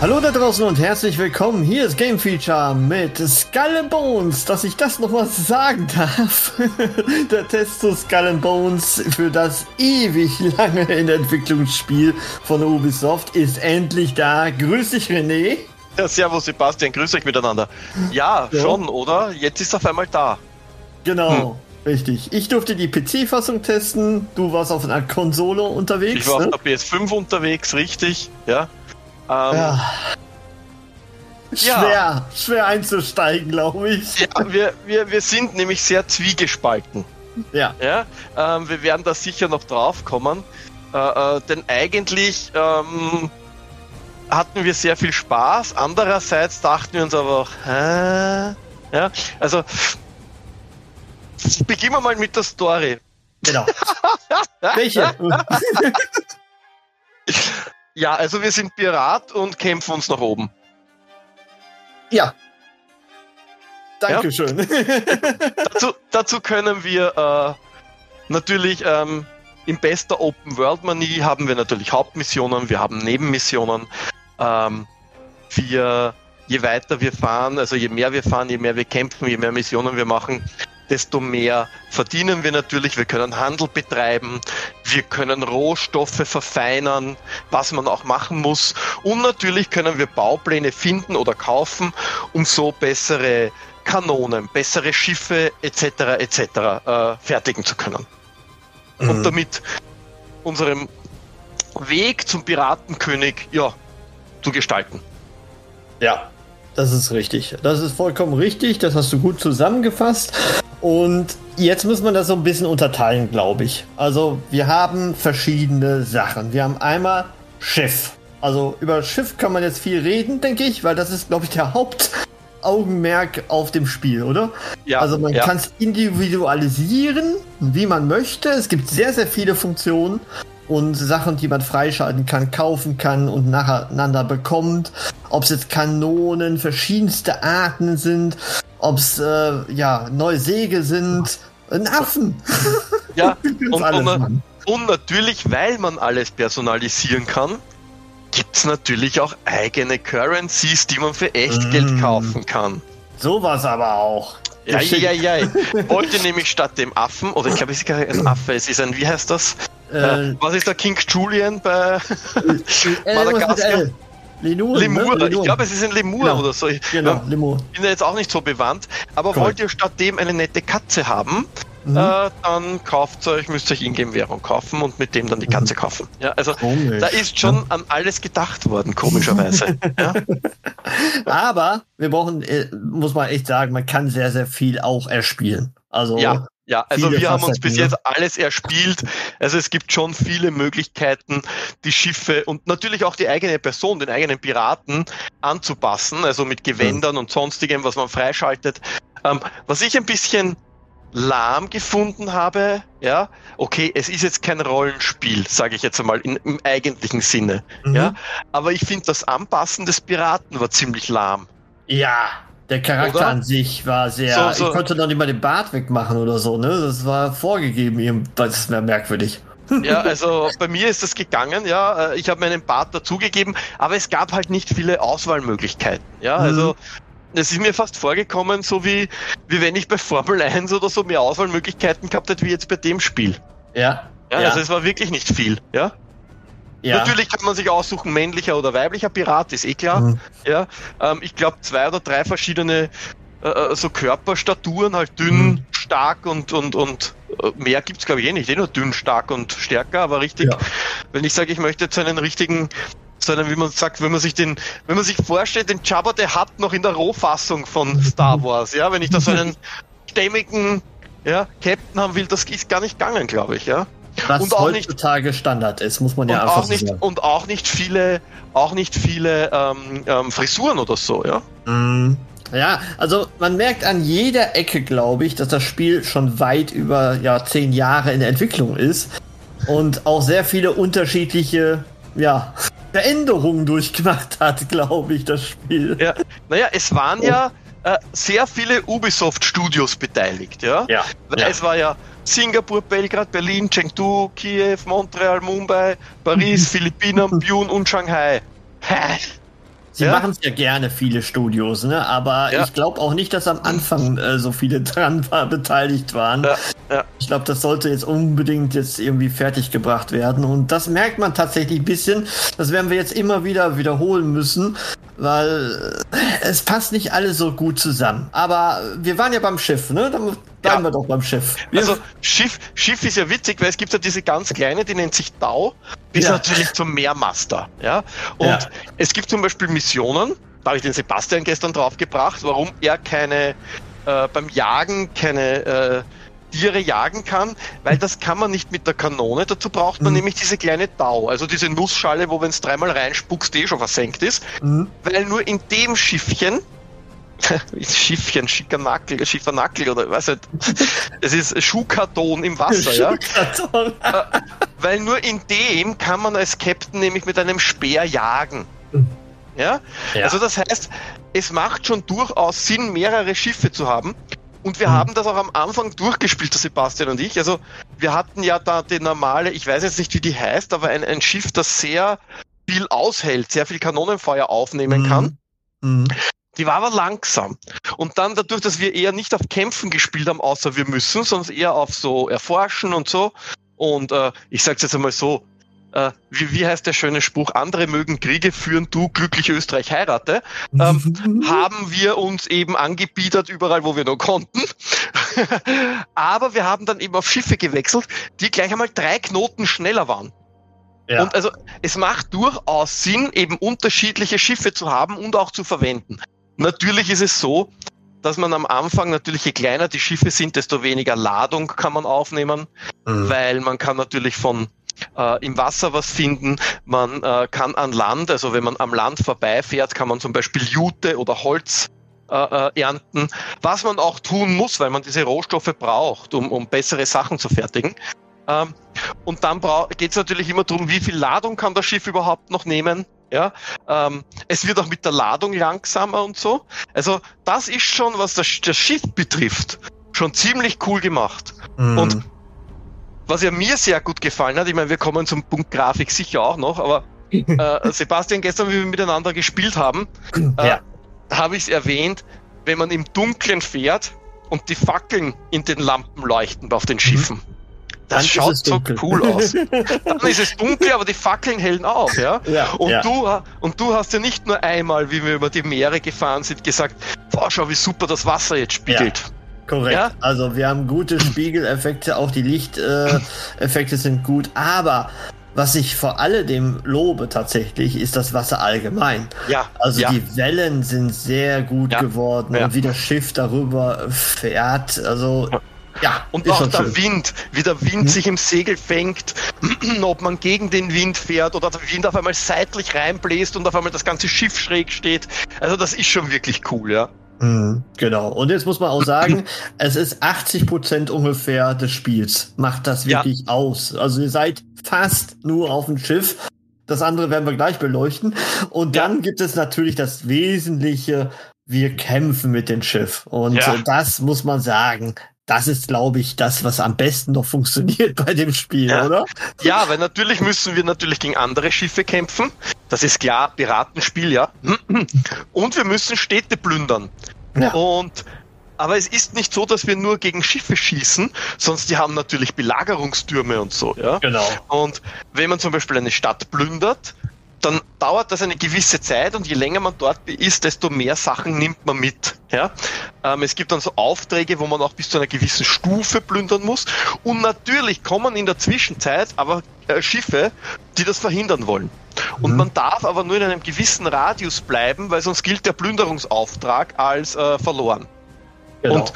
Hallo da draußen und herzlich willkommen. Hier ist Game Feature mit Skull and Bones, dass ich das noch mal sagen darf. der Test zu Skull and Bones für das ewig lange in Entwicklungsspiel von Ubisoft ist endlich da. Grüß dich, René. Ja, servus Sebastian, grüß euch miteinander. Ja, ja. schon, oder? Jetzt ist auf einmal da. Genau. Hm. Richtig. Ich durfte die PC-Fassung testen. Du warst auf einer Konsole unterwegs. Ich war ne? auf der PS5 unterwegs, richtig. Ja. Ähm, ja. Schwer, ja. schwer einzusteigen, glaube ich. Ja, wir, wir, wir sind nämlich sehr zwiegespalten. Ja. ja ähm, wir werden da sicher noch drauf kommen. Äh, äh, denn eigentlich ähm, hatten wir sehr viel Spaß. Andererseits dachten wir uns aber auch, hä? Ja, also beginnen wir mal mit der Story. Genau. Welche? Ja, also wir sind Pirat und kämpfen uns nach oben. Ja. Dankeschön. Ja. dazu, dazu, können wir äh, natürlich ähm, in bester Open World Manie haben wir natürlich Hauptmissionen, wir haben Nebenmissionen. Ähm, wir, je weiter wir fahren, also je mehr wir fahren, je mehr wir kämpfen, je mehr Missionen wir machen, desto mehr verdienen wir natürlich. Wir können Handel betreiben, wir können Rohstoffe verfeinern, was man auch machen muss. Und natürlich können wir Baupläne finden oder kaufen, um so bessere Kanonen, bessere Schiffe etc. etc. Äh, fertigen zu können. Mhm. Und damit unserem Weg zum Piratenkönig ja, zu gestalten. Ja, das ist richtig. Das ist vollkommen richtig. Das hast du gut zusammengefasst. Und jetzt muss man das so ein bisschen unterteilen, glaube ich. Also wir haben verschiedene Sachen. Wir haben einmal Schiff. Also über Schiff kann man jetzt viel reden, denke ich, weil das ist, glaube ich, der Hauptaugenmerk auf dem Spiel, oder? Ja. Also man ja. kann es individualisieren, wie man möchte. Es gibt sehr, sehr viele Funktionen und Sachen, die man freischalten kann, kaufen kann und nacheinander bekommt. Ob es jetzt Kanonen verschiedenste Arten sind, ob es äh, ja neue Säge sind, ein Affen. Ja, und, alles, und, und natürlich, weil man alles personalisieren kann, gibt es natürlich auch eigene Currencies, die man für Echtgeld mm. kaufen kann. Sowas aber auch. Ja, ja, ja, ja. Wollte nämlich statt dem Affen, oder ich glaube, es ist gar kein Affe, es ist ein, wie heißt das? Äh, was ist der King Julian bei Madagaskar? Lemur, Lemur. Ne? ich glaube, es ist ein Lemur genau. oder so. Ich genau, Lemur. bin ja jetzt auch nicht so bewandt. Aber Correct. wollt ihr stattdem eine nette Katze haben, mhm. äh, dann kauft euch, müsst ihr euch Ingame-Währung kaufen und mit dem dann die. Katze mhm. kaufen. Ja, also Komisch. da ist schon ja. an alles gedacht worden, komischerweise. ja. Aber wir brauchen, äh, muss man echt sagen, man kann sehr, sehr viel auch erspielen. Also ja. Ja, also wir haben uns bis jetzt alles erspielt. Also es gibt schon viele Möglichkeiten, die Schiffe und natürlich auch die eigene Person, den eigenen Piraten anzupassen, also mit Gewändern und sonstigem, was man freischaltet. Ähm, was ich ein bisschen lahm gefunden habe, ja, okay, es ist jetzt kein Rollenspiel, sage ich jetzt einmal in, im eigentlichen Sinne, mhm. ja, aber ich finde das Anpassen des Piraten war ziemlich lahm. Ja, der Charakter oder? an sich war sehr. So, so. Ich konnte noch nicht mal den Bart wegmachen oder so, ne? Das war vorgegeben, das ist mehr merkwürdig. Ja, also bei mir ist das gegangen, ja. Äh, ich habe meinen Bart dazugegeben, aber es gab halt nicht viele Auswahlmöglichkeiten. Ja, mhm. also es ist mir fast vorgekommen, so wie, wie wenn ich bei Formel 1 oder so mehr Auswahlmöglichkeiten gehabt hätte wie jetzt bei dem Spiel. Ja. Ja, ja. also es war wirklich nicht viel, ja. Ja. Natürlich kann man sich aussuchen, männlicher oder weiblicher Pirat, ist eh klar. Mhm. Ja, ähm, ich glaube zwei oder drei verschiedene äh, äh, so Körperstaturen, halt dünn, mhm. stark und und und äh, mehr gibt's glaube ich eh nicht, eh nur dünn, stark und stärker, aber richtig. Ja. Wenn ich sage, ich möchte jetzt einen richtigen so einen, wie man sagt, wenn man sich den, wenn man sich vorstellt, den Jabba der hat noch in der Rohfassung von Star Wars, ja, wenn ich da so einen stämmigen ja, Captain haben will, das ist gar nicht gegangen, glaube ich, ja. Was Und auch heutzutage nicht, Standard ist, muss man ja einfach auch nicht, sagen. Und auch nicht viele, auch nicht viele ähm, ähm, Frisuren oder so, ja. Mm, Ja, also man merkt an jeder Ecke, glaube ich, dass das Spiel schon weit über ja, zehn Jahre in der Entwicklung ist und auch sehr viele unterschiedliche ja, Veränderungen durchgemacht hat, glaube ich, das Spiel. Ja, naja, es waren ja äh, sehr viele Ubisoft-Studios beteiligt, ja. Ja, Weil ja. Es war ja Singapur, Belgrad, Berlin, Chengdu, Kiew, Montreal, Mumbai, Paris, Philippinen, Bune und Shanghai. Sie Ja. machen es ja gerne, viele Studios, ne? aber Ja. ich glaube auch nicht, dass am Anfang äh, so viele dran war, beteiligt waren. Ja. Ich glaube, das sollte jetzt unbedingt jetzt irgendwie fertiggebracht werden und das merkt man tatsächlich ein bisschen. Das werden wir jetzt immer wieder wiederholen müssen, weil äh, es passt nicht alles so gut zusammen. Aber wir waren ja beim Schiff, ne? Dann bleiben Ja. wir doch beim Schiff. Also Schiff, Schiff ist ja witzig, weil es gibt ja diese ganz kleine, die nennt sich Tau, bis Ja. natürlich zum Meermaster. Ja? Und Ja. es gibt zum Beispiel Missionen, da habe ich den Sebastian gestern draufgebracht, warum er keine äh, beim Jagen keine äh, Tiere jagen kann, weil das kann man nicht mit der Kanone, dazu braucht man Mhm. nämlich diese kleine Tau, also diese Nussschale, wo wenn es dreimal reinspuckst, eh schon versenkt ist, Mhm. weil nur in dem Schiffchen Schiffchen, Schickernackel, Schiffernackel oder was nicht. Es ist Schuhkarton im Wasser, ja. Schuhkarton. Weil nur in dem kann man als Captain nämlich mit einem Speer jagen. Ja? Ja. Also das heißt, es macht schon durchaus Sinn, mehrere Schiffe zu haben. Und wir Mhm. haben das auch am Anfang durchgespielt, der Sebastian und ich. Also wir hatten ja da die normale, ich weiß jetzt nicht, wie die heißt, aber ein, ein Schiff, das sehr viel aushält, sehr viel Kanonenfeuer aufnehmen Mhm. kann. Mhm. Die war aber langsam. Und dann dadurch, dass wir eher nicht auf Kämpfen gespielt haben, außer wir müssen, sondern eher auf so Erforschen und so. Und äh, ich sag's jetzt einmal so, äh, wie, wie heißt der schöne Spruch? Andere mögen Kriege führen, du glücklich Österreich heirate. Ähm, haben wir uns eben angebiedert überall, wo wir nur konnten. Aber wir haben dann eben auf Schiffe gewechselt, die gleich einmal drei Knoten schneller waren. Ja. Und also es macht durchaus Sinn, eben unterschiedliche Schiffe zu haben und auch zu verwenden. Natürlich ist es so, dass man am Anfang natürlich, je kleiner die Schiffe sind, desto weniger Ladung kann man aufnehmen, Mhm. weil man kann natürlich von äh, im Wasser was finden, man äh, kann an Land, also wenn man am Land vorbeifährt, kann man zum Beispiel Jute oder Holz äh, äh, ernten, was man auch tun muss, weil man diese Rohstoffe braucht, um, um bessere Sachen zu fertigen. Ähm, und dann geht es natürlich immer darum, wie viel Ladung kann das Schiff überhaupt noch nehmen. Ja, ähm, es wird auch mit der Ladung langsamer und so. Also das ist schon, was das, das Schiff betrifft, schon ziemlich cool gemacht. Mhm. Und was ja mir sehr gut gefallen hat, ich meine, wir kommen zum Punkt Grafik sicher auch noch, aber äh, Sebastian, gestern, wie wir miteinander gespielt haben, äh, Ja. habe ich es erwähnt, wenn man im Dunkeln fährt und die Fackeln in den Lampen leuchten auf den Schiffen. Das Dann schaut so cool aus. Dann ist es dunkel, aber die Fackeln hellen auf, ja. Ja, Und, ja. du, und du hast ja nicht nur einmal, wie wir über die Meere gefahren sind, gesagt, boah, schau, wie super das Wasser jetzt spiegelt. Korrekt. Ja? Also wir haben gute Spiegeleffekte, auch die Lichteffekte äh, sind gut, aber was ich vor alledem lobe tatsächlich, ist das Wasser allgemein. Ja, Also ja. die Wellen sind sehr gut Ja. geworden Ja. und wie das Schiff darüber fährt, also ja, Und auch der schön. Wind, wie der Wind Mhm. sich im Segel fängt, ob man gegen den Wind fährt oder der Wind auf einmal seitlich reinbläst und auf einmal das ganze Schiff schräg steht. Also das ist schon wirklich cool, ja. Mhm, genau. Und jetzt muss man auch sagen, es ist 80 Prozent ungefähr des Spiels. Macht das Ja. wirklich aus. Also ihr seid fast nur auf dem Schiff. Das andere werden wir gleich beleuchten. Und Ja. dann gibt es natürlich das Wesentliche. Wir kämpfen mit dem Schiff. Und Ja. das muss man sagen. Das ist, glaube ich, das, was am besten noch funktioniert bei dem Spiel, Ja. oder? Ja, weil natürlich müssen wir natürlich gegen andere Schiffe kämpfen. Das ist klar, Piratenspiel, ja. Und wir müssen Städte plündern. Ja. Und aber es ist nicht so, dass wir nur gegen Schiffe schießen, sonst die haben natürlich Belagerungstürme und so, ja. Genau. Und wenn man zum Beispiel eine Stadt plündert, dann dauert das eine gewisse Zeit und je länger man dort ist, desto mehr Sachen nimmt man mit. Ja? Ähm, es gibt dann so Aufträge, wo man auch bis zu einer gewissen Stufe plündern muss. Und natürlich kommen in der Zwischenzeit aber äh, Schiffe, die das verhindern wollen. Und Mhm. man darf aber nur in einem gewissen Radius bleiben, weil sonst gilt der Plünderungsauftrag als äh, verloren. genau. Und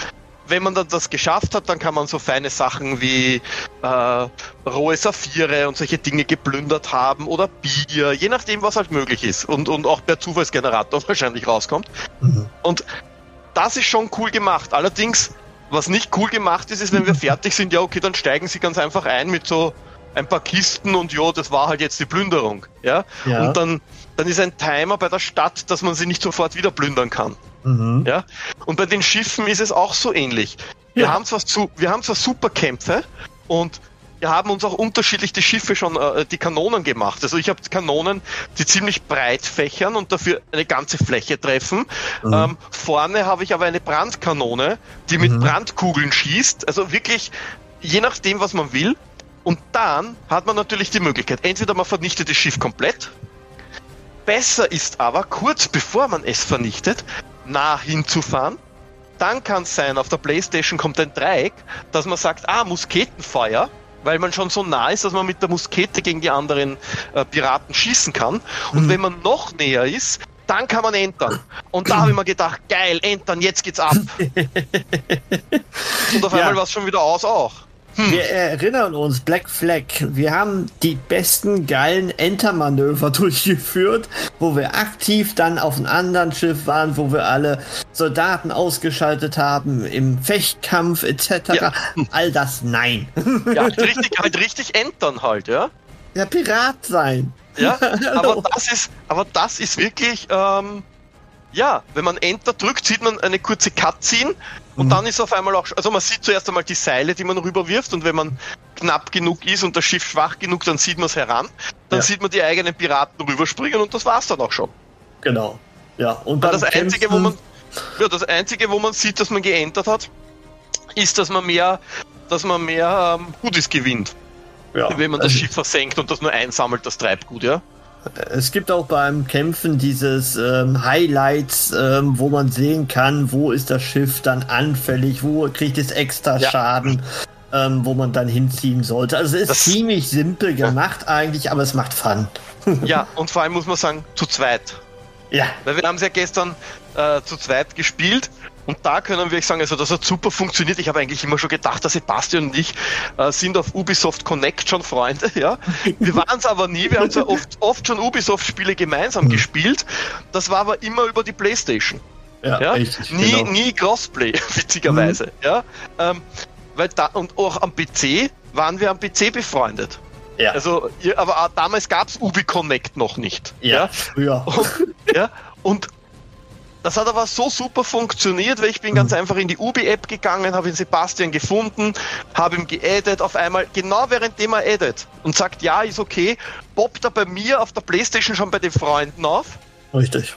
wenn man dann das geschafft hat, dann kann man so feine Sachen wie äh, rohe Saphire und solche Dinge geplündert haben oder Bier, je nachdem, was halt möglich ist und, und auch per Zufallsgenerator wahrscheinlich rauskommt. Mhm. Und das ist schon cool gemacht. Allerdings, was nicht cool gemacht ist, ist, wenn wir fertig sind, ja okay, dann steigen sie ganz einfach ein mit so ein paar Kisten und ja, das war halt jetzt die Plünderung. Ja? ja. Und dann, dann ist ein Timer bei der Stadt, dass man sie nicht sofort wieder plündern kann. Mhm. Ja? Und bei den Schiffen ist es auch so ähnlich. Wir, ja. haben, zwar zu, wir haben zwar Superkämpfe und wir haben uns auch unterschiedlich die Schiffe schon, äh, die Kanonen gemacht. Also ich habe Kanonen, die ziemlich breit fächern und dafür eine ganze Fläche treffen. Mhm. Ähm, vorne habe ich aber eine Brandkanone, die mit mhm. Brandkugeln schießt. Also wirklich, je nachdem, was man will. Und dann hat man natürlich die Möglichkeit, entweder man vernichtet das Schiff komplett. Besser ist aber, kurz bevor man es vernichtet, nah hinzufahren. Dann kann es sein, auf der Playstation kommt ein Dreieck, dass man sagt, ah, Musketenfeuer, weil man schon so nah ist, dass man mit der Muskete gegen die anderen äh, Piraten schießen kann. Und mhm. wenn man noch näher ist, dann kann man entern. Und da habe ich mir gedacht, geil, entern, jetzt geht's ab. Und auf einmal ja. war es schon wieder aus auch. Hm. Wir erinnern uns, Black Flag, wir haben die besten geilen Entermanöver durchgeführt, wo wir aktiv dann auf einem anderen Schiff waren, wo wir alle Soldaten ausgeschaltet haben, im Fechtkampf etc. Ja. All das nein. Ja, richtig, halt richtig entern halt, ja? Ja, Pirat sein. Ja, aber das ist, aber das ist wirklich, ähm, ja, wenn man Enter drückt, sieht man eine kurze Cutscene und mhm. dann ist auf einmal auch, also man sieht zuerst einmal die Seile, die man rüberwirft und wenn man knapp genug ist und das Schiff schwach genug, dann sieht man es heran. Dann ja. sieht man die eigenen Piraten rüberspringen und das war's dann auch schon. Genau. Ja, und dann das einzige, wo man, ja, das einzige, wo man sieht, dass man geentert hat, ist, dass man mehr, dass man mehr ähm, Gutes gewinnt. Ja. Wenn man das also, Schiff versenkt und das nur einsammelt, das Treibgut, ja. Es gibt auch beim Kämpfen dieses ähm, Highlights, ähm, wo man sehen kann, wo ist das Schiff dann anfällig, wo kriegt es extra ja. Schaden, ähm, wo man dann hinziehen sollte. Also es ist das, ziemlich simpel gemacht ja. eigentlich, aber es macht Fun. ja, und vor allem muss man sagen, zu zweit. Ja. Weil wir haben es ja gestern äh, zu zweit gespielt und da können wir sagen, also das hat super funktioniert. Ich habe eigentlich immer schon gedacht, dass Sebastian und ich äh, sind auf Ubisoft Connect schon Freunde. Ja, wir waren es aber nie. Wir haben zwar oft, oft schon Ubisoft-Spiele gemeinsam mhm. gespielt. Das war aber immer über die PlayStation. Ja, ja? Richtig, nie, genau. nie Crossplay, witzigerweise. Mhm. Ja, ähm, weil da und auch am PC waren wir am PC befreundet. Ja. Also, aber damals gab es Ubi Connect noch nicht. Ja. Ja. ja. Und, ja. Und das hat aber so super funktioniert, weil ich bin ganz mhm. einfach in die Ubi-App gegangen, habe den Sebastian gefunden, habe ihm geaddet, auf einmal, genau währenddem er addet und sagt, ja, ist okay, poppt er bei mir auf der Playstation schon bei den Freunden auf. Richtig.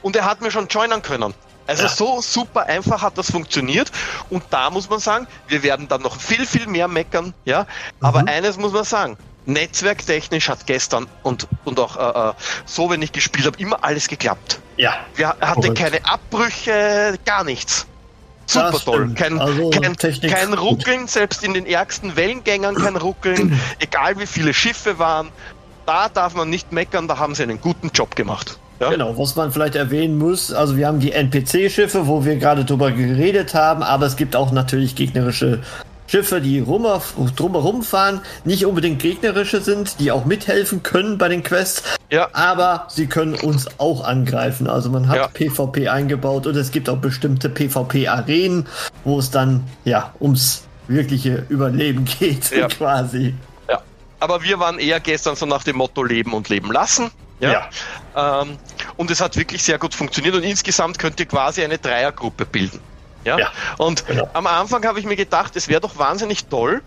Und er hat mir schon joinen können. Also ja. so super einfach hat das funktioniert und da muss man sagen, wir werden dann noch viel, viel mehr meckern, ja. Aber mhm. eines muss man sagen, netzwerktechnisch hat gestern und, und auch äh, äh so, wenn ich gespielt habe, immer alles geklappt. Ja. Wir hatten keine Abbrüche, gar nichts. Super toll. Kein, also kein, kein Ruckeln, selbst in den ärgsten Wellengängern kein Ruckeln, egal wie viele Schiffe waren. Da darf man nicht meckern, da haben sie einen guten Job gemacht. Ja? Genau, was man vielleicht erwähnen muss, also wir haben die NPC-Schiffe, wo wir gerade drüber geredet haben, aber es gibt auch natürlich gegnerische Schiffe, die rum, drumherum fahren, nicht unbedingt gegnerische sind, die auch mithelfen können bei den Quests. Ja. Aber sie können uns auch angreifen. Also man hat ja. PvP eingebaut und es gibt auch bestimmte PvP-Arenen, wo es dann ja ums wirkliche Überleben geht, ja. quasi. Ja. Aber wir waren eher gestern so nach dem Motto Leben und Leben lassen. Ja. ja. Ähm, und es hat wirklich sehr gut funktioniert und insgesamt könnt ihr quasi eine Dreiergruppe bilden. Ja? ja und genau. am Anfang habe ich mir gedacht, es wäre doch wahnsinnig toll,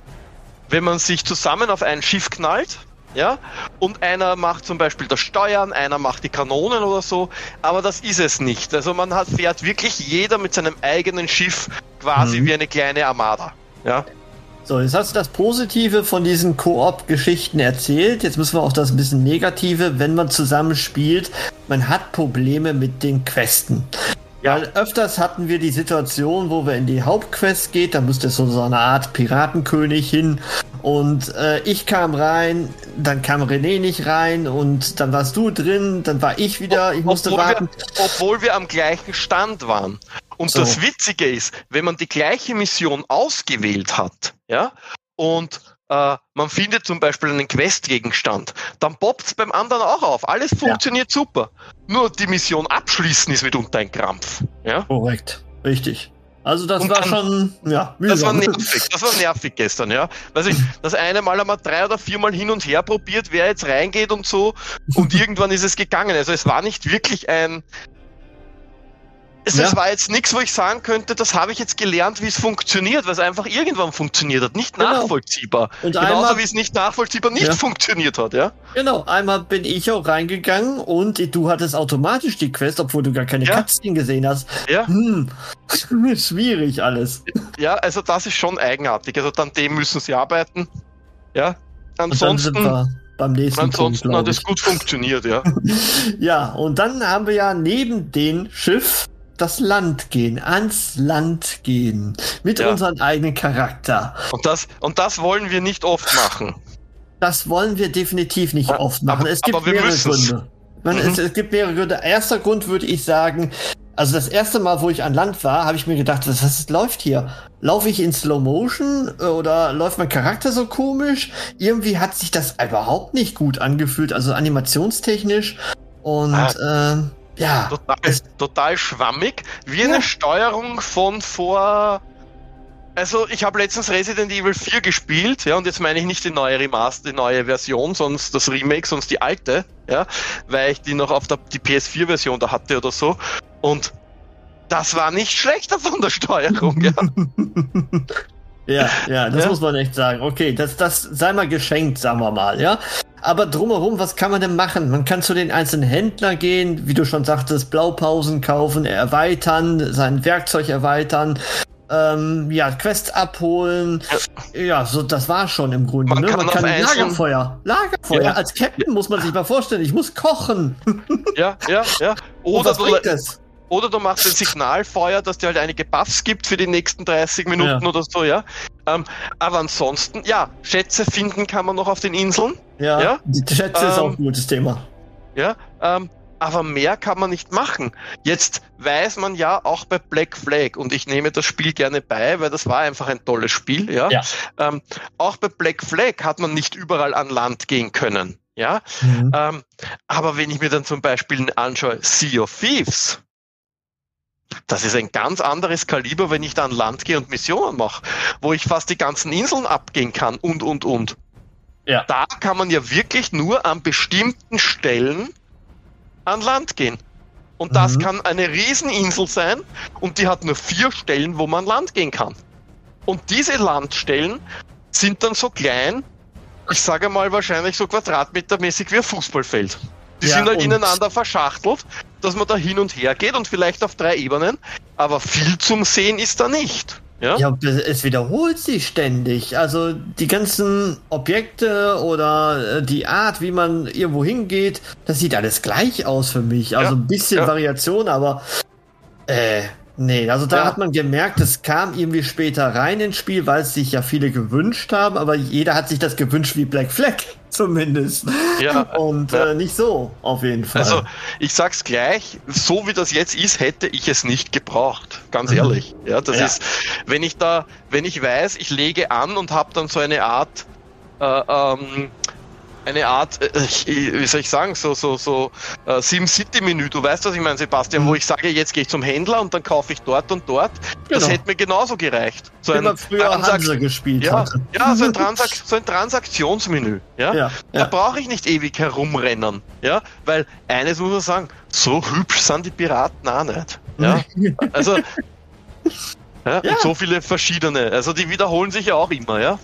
wenn man sich zusammen auf ein Schiff knallt, ja, und einer macht zum Beispiel das Steuern, einer macht die Kanonen oder so, aber das ist es nicht. Also man hat, fährt wirklich jeder mit seinem eigenen Schiff quasi mhm. wie eine kleine Armada, ja. So, jetzt hast du das Positive von diesen Koop-Geschichten erzählt. Jetzt müssen wir auch das ein bisschen Negative, wenn man zusammen spielt. Man hat Probleme mit den Questen. Ja, öfters hatten wir die Situation, wo wir in die Hauptquest geht, da müsste so eine Art Piratenkönig hin und äh, ich kam rein, dann kam René nicht rein und dann warst du drin, dann war ich wieder, ich musste obwohl warten. Wir, obwohl wir am gleichen Stand waren. Und So. das Witzige ist, wenn man die gleiche Mission ausgewählt hat, ja, und äh, man findet zum Beispiel einen Questgegenstand, dann poppt's beim anderen auch auf. Alles funktioniert super. Nur die Mission abschließen ist mitunter ein Krampf. Ja? Korrekt. Richtig. Also das Und war dann- schon, ja, Das war mühsam. nervig, das war nervig gestern, ja. Weiß ich, das eine Mal haben wir drei oder viermal hin und her probiert, wer jetzt reingeht und so, und irgendwann ist es gegangen. Also es war nicht wirklich ein. Es, Ja. es war jetzt nichts, wo ich sagen könnte, das habe ich jetzt gelernt, wie es funktioniert, weil es einfach irgendwann funktioniert hat. Nicht Genau. nachvollziehbar. Und Genauso einmal- wie es nicht nachvollziehbar nicht Ja. funktioniert hat, ja. Genau, einmal bin ich auch reingegangen und du hattest automatisch die Quest, obwohl du gar keine Ja. Cutscene gesehen hast. Ja. Hm, schwierig alles. Ja, also das ist schon eigenartig. Also an dem müssen sie arbeiten. Ja. Dann Ansonsten, wir beim nächsten ansonsten Punkt, hat es gut funktioniert, ja. Ja, und dann haben wir ja neben dem Schiff das Land gehen, ans Land gehen. Mit Ja. unserem eigenen Charakter. Und das, und das wollen wir nicht oft machen. Das wollen wir definitiv nicht oft machen. aber- es gibt mehrere müssen's. Gründe. Man, Mhm. es, es gibt mehrere Gründe. Erster Grund würde ich sagen, also das erste Mal, wo ich an Land war, habe ich mir gedacht, was, was läuft hier? Laufe ich in Slow Motion äh, oder läuft mein Charakter so komisch? Irgendwie hat sich das überhaupt nicht gut angefühlt, also animationstechnisch. Und ähm, ja, Total, Es- total schwammig. Wie Ja. eine Steuerung von vor. Also, ich habe letztens Resident Evil 4 gespielt, ja, und jetzt meine ich nicht die neue Remaster, die neue Version, sonst das Remake, sonst die alte, ja, weil ich die noch auf der die PS4-Version da hatte oder so. Und das war nicht schlechter von der Steuerung, ja. Ja, ja, das Ja. muss man echt sagen. Okay, das, das sei mal geschenkt, sagen wir mal, ja. Aber drumherum, was kann man denn machen? Man kann zu den einzelnen Händlern gehen, wie du schon sagtest, Blaupausen kaufen, erweitern, sein Werkzeug erweitern, ähm, ja, Quests abholen. Ja, so, das war schon im Grunde. Man ne? kann man kann Lagerfeuer, Lagerfeuer. Ja. Als Captain muss man sich mal vorstellen, ich muss kochen. Ja, ja, ja. Und Oder Oder du machst ein Signalfeuer, dass dir halt einige Buffs gibt für die nächsten 30 Minuten Ja. oder so, ja. Ähm, aber ansonsten, ja, Schätze finden kann man noch auf den Inseln, Ja, Ja. die Schätze ist auch Ähm, ein gutes Thema. ja. Ähm, aber mehr kann man nicht machen. Jetzt weiß man ja auch bei Black Flag, und ich nehme das Spiel gerne bei, weil das war einfach ein tolles Spiel, ja. Ja. Ähm, auch bei Black Flag hat man nicht überall an Land gehen können, ja. Mhm. Ähm, aber wenn ich mir dann zum Beispiel anschaue, Sea of Thieves, das ist ein ganz anderes Kaliber, wenn ich da an Land gehe und Missionen mache, wo ich fast die ganzen Inseln abgehen kann und, und, und. Ja. Da kann man ja wirklich nur an bestimmten Stellen an Land gehen. Und das Mhm. kann eine Rieseninsel sein und die hat nur vier Stellen, wo man an Land gehen kann. Und diese Landstellen sind dann so klein, ich sage mal wahrscheinlich so quadratmetermäßig wie ein Fußballfeld. Die Ja, sind halt ineinander verschachtelt, dass man da hin und her geht und vielleicht auf drei Ebenen, aber viel zum Sehen ist da nicht. Ja? Ja, es- wiederholt sich ständig. Also die ganzen Objekte oder äh, die Art, wie man irgendwo hingeht, das sieht alles gleich aus für mich. Also Ja, ein bisschen. Variation, aber äh, nee, also da Ja. hat man gemerkt, es kam irgendwie später rein ins Spiel, weil es sich ja viele gewünscht haben, aber jeder hat sich das gewünscht wie Black Flag zumindest. Ja, Und ja. Äh, nicht so, auf jeden Fall. Also, ich sag's gleich, so wie das jetzt ist, hätte ich es nicht gebraucht. Ganz Mhm. ehrlich. Ja, das Ja. ist, wenn ich da, wenn ich weiß, ich lege an und habe dann so eine Art, äh, ähm, eine Art, äh, ich- wie soll ich sagen, so, so, so äh, SimCity-Menü. Du weißt, was ich meine, Sebastian, Mhm. wo ich sage, jetzt gehe ich zum Händler und dann kaufe ich dort und dort. Das Genau. hätte mir genauso gereicht. So wie ein man früher Hanse gespielt ja, hatte. ja, so ein, Transak so ein Transaktionsmenü. Ja? Ja, Da ja. brauche ich nicht ewig herumrennen, ja, weil eines muss man sagen, so hübsch sind die Piraten auch nicht. Ja, also ja, Ja. und so viele verschiedene, also die wiederholen sich ja auch immer, ja.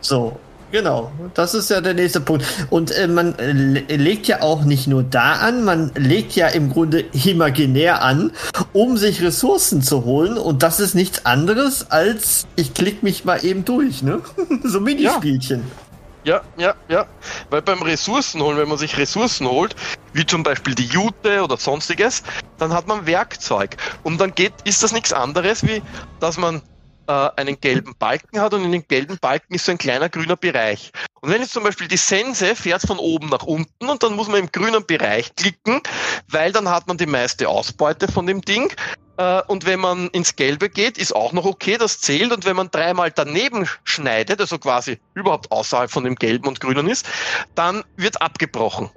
So, genau. Das ist ja der nächste Punkt. Und äh, man äh, le- legt ja auch nicht nur da an, man legt ja im Grunde imaginär an, um sich Ressourcen zu holen. Und das ist nichts anderes als, ich klick mich mal eben durch, ne? so Minispielchen. Ja, ja, ja. Weil beim Ressourcenholen, wenn man sich Ressourcen holt, wie zum Beispiel die Jute oder sonstiges, dann hat man Werkzeug. Und dann geht, ist das nichts anderes, wie dass man einen gelben Balken hat und in den gelben Balken ist so ein kleiner grüner Bereich. Und wenn jetzt zum Beispiel die Sense fährt von oben nach unten und dann muss man im grünen Bereich klicken, weil dann hat man die meiste Ausbeute von dem Ding. Äh, und wenn man ins Gelbe geht, ist auch noch okay, das zählt. Und wenn man dreimal daneben schneidet, also quasi überhaupt außerhalb von dem Gelben und Grünen ist, dann wird abgebrochen.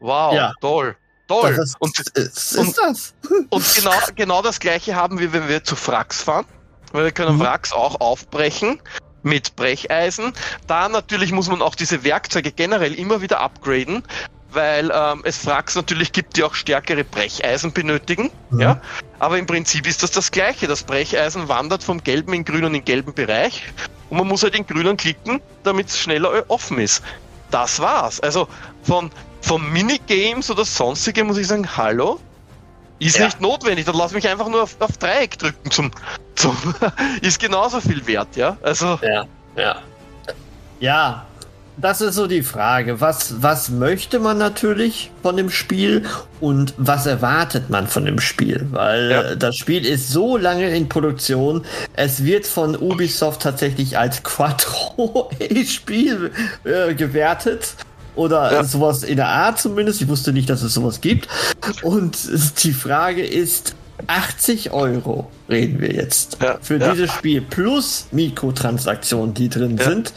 Wow, Ja. toll. Toll. Das ist, und ist, und- das? und genau, genau das gleiche haben wir, wenn wir zu Frax fahren. Weil wir können Mhm. Wracks auch aufbrechen mit Brecheisen. Da natürlich muss man auch diese Werkzeuge generell immer wieder upgraden, weil ähm, es Wracks natürlich gibt, die auch stärkere Brecheisen benötigen. Mhm. Ja? Aber im Prinzip ist das das gleiche. Das Brecheisen wandert vom gelben in grünen in gelben Bereich und man muss halt in grünen klicken, damit es schneller offen ist. Das war's. Also von, von Minigames oder sonstige muss ich sagen, hallo, ist Ja. nicht notwendig. Dann lass mich einfach nur auf, auf Dreieck drücken zum, zum ist genauso viel wert, ja. Also Ja, ja. Ja, das ist so die Frage. Was, was möchte man natürlich von dem Spiel und was erwartet man von dem Spiel? Weil Ja. das Spiel ist so lange in Produktion. Es wird von Ubisoft tatsächlich als Quattro-Spiel äh, gewertet. Oder Ja. sowas in der Art zumindest. Ich wusste nicht, dass es sowas gibt. Und die Frage ist, 80 Euro reden wir jetzt Ja, für ja. dieses Spiel plus Mikrotransaktionen, die drin Ja. sind,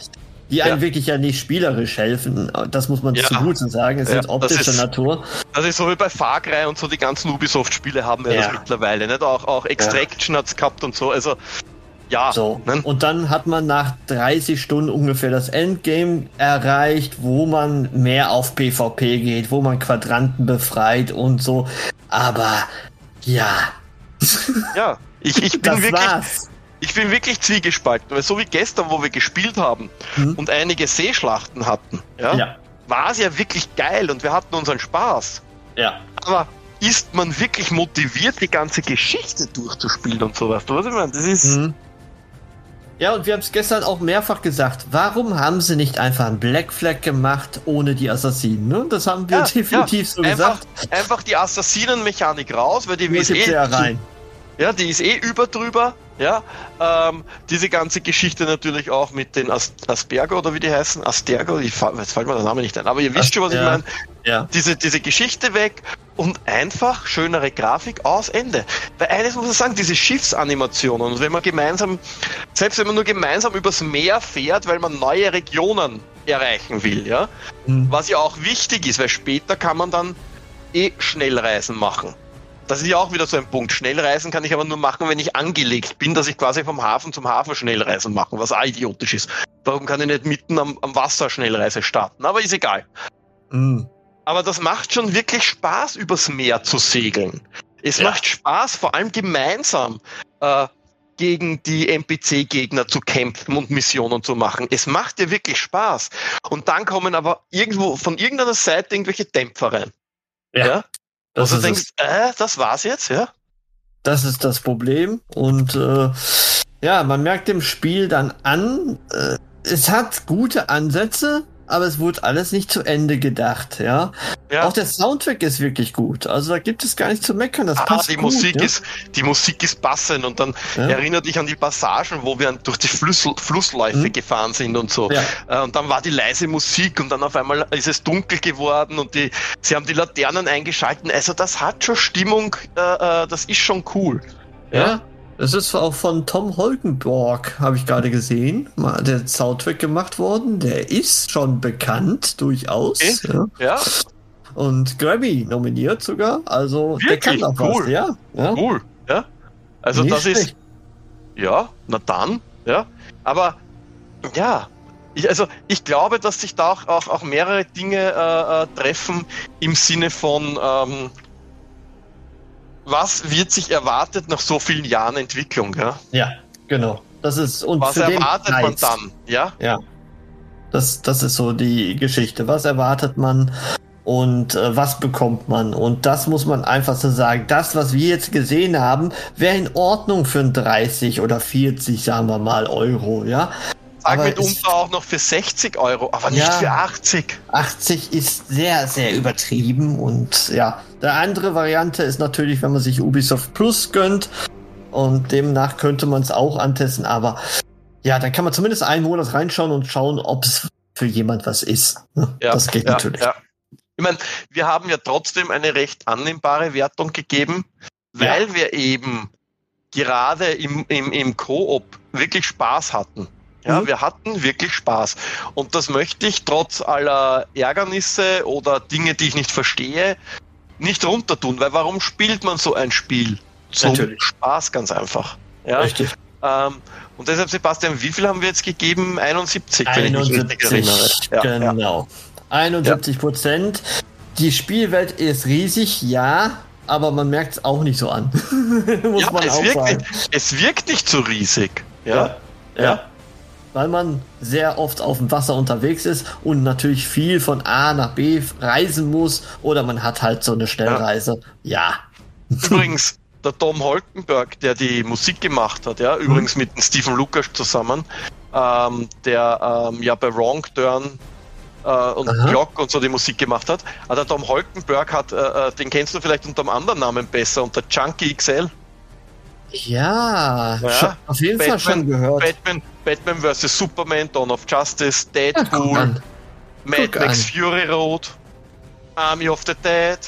die einem Ja. wirklich ja nicht spielerisch helfen. Das muss man Ja. zugute sagen. Es Ja, sind optischer Natur. Das ist so wie bei Far Cry und so die ganzen Ubisoft-Spiele haben wir Ja. das mittlerweile, nicht? Auch, auch Extraction hat's gehabt und so. Also ja, So. ne? Und dann hat man nach 30 Stunden ungefähr das Endgame erreicht, wo man mehr auf PvP geht, wo man Quadranten befreit und so. Aber ja, ja. Ich, ich bin wirklich, war's. ich bin wirklich zwiegespalten, weil so wie gestern, wo wir gespielt haben Hm. und einige Seeschlachten hatten, ja, Ja, war es ja wirklich geil und wir hatten unseren Spaß. ja. Aber ist man wirklich motiviert, die ganze Geschichte durchzuspielen und sowas? Du weißt, was ich meine? Das ist. Mhm. Ja, und wir haben es gestern auch mehrfach gesagt. Warum haben sie nicht einfach einen Black Flag gemacht ohne die Assassinen? Ne? Das haben wir Ja, definitiv so einfach, gesagt. einfach die Assassinen-Mechanik raus, weil die ist gibt's eh ja rein. Ja, die ist eh über drüber. Ja, ähm, diese ganze Geschichte natürlich auch mit den As Asperger oder wie die heißen, Astergo, ich, jetzt fällt mir der Name nicht ein, aber ihr wisst schon, was ich Ja. meine. Ja. Diese, diese Geschichte weg und einfach schönere Grafik aus Ende. Weil eines muss man sagen, diese Schiffsanimationen, und wenn man gemeinsam, selbst wenn man nur gemeinsam übers Meer fährt, weil man neue Regionen erreichen will, ja, Mhm. was ja auch wichtig ist, weil später kann man dann eh Schnellreisen machen. Das ist ja auch wieder so ein Punkt. Schnellreisen kann ich aber nur machen, wenn ich angelegt bin, dass ich quasi vom Hafen zum Hafen Schnellreisen mache, was auch idiotisch ist. Warum kann ich nicht mitten am, am Wasser Schnellreise starten? Aber ist egal. Mhm. Aber das macht schon wirklich Spaß, übers Meer zu segeln. Es Ja. macht Spaß, vor allem gemeinsam äh, gegen die NPC-Gegner zu kämpfen und Missionen zu machen. Es macht dir wirklich Spaß. Und dann kommen aber irgendwo von irgendeiner Seite irgendwelche Dämpfer rein. Ja, Ja? Ist, du denkst, äh, das war's jetzt, ja? das ist das Problem. Und äh, ja, man merkt dem Spiel dann an, äh, es hat gute Ansätze, aber es wurde alles nicht zu Ende gedacht. Ja, Ja. auch der Soundtrack ist wirklich gut. Also da gibt es gar nicht zu meckern. Das Ah, passt die gut, Musik ja? ist, die Musik ist passend und dann Ja. erinnert dich an die Passagen, wo wir durch die Fluss, Flussläufe Mhm. gefahren sind und so. Äh, Und dann war die leise Musik und dann auf einmal ist es dunkel geworden und die, sie haben die Laternen eingeschalten. Also das hat schon Stimmung, äh, äh, das ist schon cool. Ja, das ist auch von Tom Holkenborg, habe ich gerade gesehen, mal der Soundtrack gemacht worden. Der ist schon bekannt, durchaus. Okay. Ja. Ja, Und Grammy nominiert sogar. Also der Wirklich? kann auch Cool. was, ja. ja. cool. Ja. Also Nicht das ist, schlecht. Ja, na dann, ja. Aber ja, ich, also ich glaube, dass sich da auch, auch, auch mehrere Dinge äh, äh, treffen im Sinne von, ähm, was wird sich erwartet nach so vielen Jahren Entwicklung, ja? Ja, genau. Das ist und Was erwartet man dann, ja? Ja. Das, das ist so die Geschichte. Was erwartet man und äh, was bekommt man? Und das muss man einfach so sagen. Das, was wir jetzt gesehen haben, wäre in Ordnung für ein 30 oder 40, sagen wir mal, Euro, ja. Aber mitunter es- auch noch für 60 Euro, aber nicht Ja. für 80. 80 ist sehr, sehr übertrieben und ja. Der andere Variante ist natürlich, wenn man sich Ubisoft Plus gönnt, Und demnach könnte man es auch antesten, aber ja, dann kann man zumindest einen Monat reinschauen und schauen, ob es für jemand was ist. Ne? Ja, das geht ja, natürlich. Ich meine, wir haben ja trotzdem eine recht annehmbare Wertung gegeben, weil wir eben gerade im, im, im Koop wirklich Spaß hatten. Ja, Mhm. wir hatten wirklich Spaß. Und das möchte ich trotz aller Ärgernisse oder Dinge, die ich nicht verstehe, nicht runtertun, weil warum spielt man so ein Spiel? Zum Natürlich. Spaß ganz einfach. Ja, Richtig. ähm, und deshalb, Sebastian, wie viel haben wir jetzt gegeben? 71, wenn ich mich richtig 71, erinnere. Ja, ja. genau. 71 Prozent. Die Spielwelt ist riesig, ja, aber man merkt es auch nicht so an. Muss Ja, man es auch wirkt, sagen. nicht, es wirkt nicht so riesig. Ja, Ja. Ja. ja. Weil man sehr oft auf dem Wasser unterwegs ist und natürlich viel von A nach B reisen muss oder man hat halt so eine Schnellreise. Ja. Übrigens, der Tom Holkenberg, der die Musik gemacht hat, ja, übrigens mit Stephen Lucas zusammen, ähm, der ähm, ja bei Wrong Turn äh, und Aha. Glock und so die Musik gemacht hat. Aber der Tom Holkenberg hat, äh, äh, den kennst du vielleicht unter einem anderen Namen besser, unter Junkie XL. Ja, Ja. auf jeden Fall schon gehört. Batman, Batman vs. Superman, Dawn of Justice, Deadpool, an. Mad Max. Fury Road, Army of the Dead,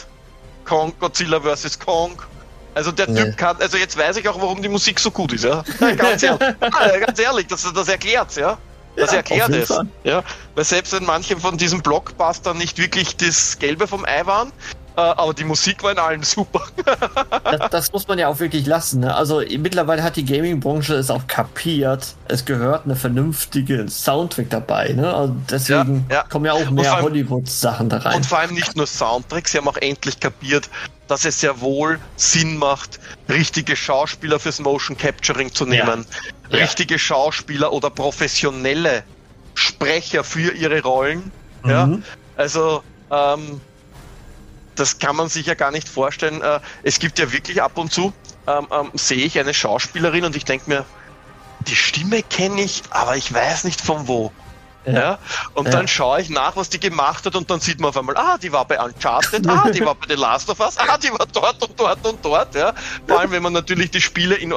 Kong, Godzilla vs. Kong. Also der Nee. Typ kann, also jetzt weiß ich auch, warum die Musik so gut ist, ja. Ganz ehrlich, ja, ganz ehrlich das, das erklärt's, ja. Das Ja, erklärt es. Fall. Ja. Weil selbst wenn manche von diesen Blockbustern nicht wirklich das Gelbe vom Ei waren, aber die Musik war in allen super. Das, das muss man ja auch wirklich lassen. Ne? Also mittlerweile hat die Gaming-Branche es auch kapiert. Es gehört eine vernünftige Soundtrack dabei. Ne? Also deswegen Ja, ja. kommen ja auch mehr allem- Hollywood-Sachen da rein. Und vor allem nicht nur Soundtracks, sie haben auch endlich kapiert, dass es sehr wohl Sinn macht, richtige Schauspieler fürs Motion Capturing zu nehmen. Ja. Richtige Schauspieler oder professionelle Sprecher für ihre Rollen. Ja, Mhm. also ähm, das kann man sich ja gar nicht vorstellen. Äh, es gibt ja wirklich ab und zu, ähm, ähm, sehe ich eine Schauspielerin und ich denke mir, die Stimme kenne ich, aber ich weiß nicht von wo. Ja. Und Ja. dann schaue ich nach, was die gemacht hat und dann sieht man auf einmal, ah, die war bei Uncharted, ah, die war bei The Last of Us, ah, die war dort und dort und dort, ja. Vor allem, wenn man natürlich die Spiele in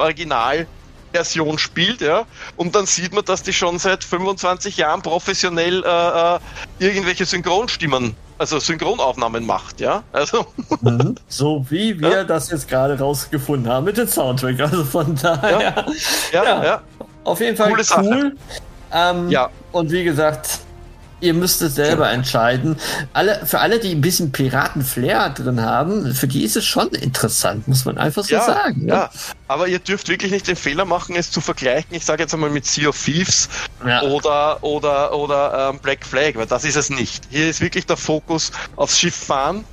Originalversion spielt, ja. Und dann sieht man, dass die schon seit 25 Jahren professionell äh, äh, irgendwelche Synchronstimmen, also Synchronaufnahmen macht, ja. Also, Mhm. So wie wir Ja. das jetzt gerade rausgefunden haben mit dem Soundtrack. Also von daher. Ja. ja, Ja. Auf jeden Fall Coole cool. Ähm, Ja. Und wie gesagt, ihr müsst es selber entscheiden. Alle, für alle, die ein bisschen Piraten-Flair drin haben, für die ist es schon interessant, muss man einfach so ja, sagen. ne? ja, aber ihr dürft wirklich nicht den Fehler machen, es zu vergleichen. Ich sage jetzt einmal mit Sea of Thieves Ja. oder oder oder ähm, Black Flag, weil das ist es nicht. Hier ist wirklich der Fokus aufs Schiff fahren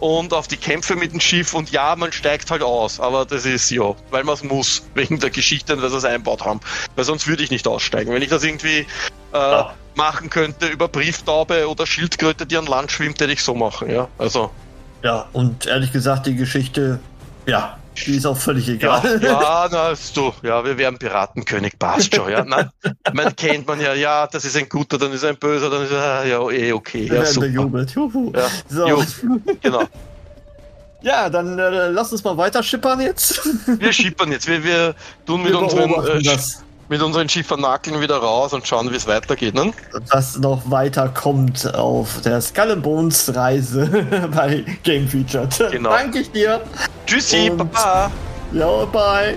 und auf die Kämpfe mit dem Schiff und ja, man steigt halt aus, aber das ist ja, weil man es muss, wegen der Geschichte weil sie es einbaut haben. Weil sonst würde ich nicht aussteigen. Wenn ich das irgendwie äh, Ja. machen könnte über Brieftaube oder Schildkröte, die an Land schwimmt, hätte ich so machen, ja. Also Ja, und ehrlich gesagt, die Geschichte, ja, die ist auch völlig Ja, egal. ja, na, ist du, ja, wir wären Piratenkönig, passt schon, ja. Nein, man kennt man ja, ja, das ist ein guter, dann ist er ein böser, dann ist er, ja, eh, okay, ja, super. bejubelt. Juhu. Ja, So. jo, genau. Ja, dann äh, lass uns mal weiter schippern jetzt. Wir schippern jetzt, wir, wir tun mit Wir unseren, äh, mit unseren Schiffernakeln wieder raus und schauen, wie es weitergeht, ne? was noch weiter kommt auf der Skull Bones Reise bei Game Featured. Genau. Danke ich dir. Tschüssi, Und- Baba! Ja, bye.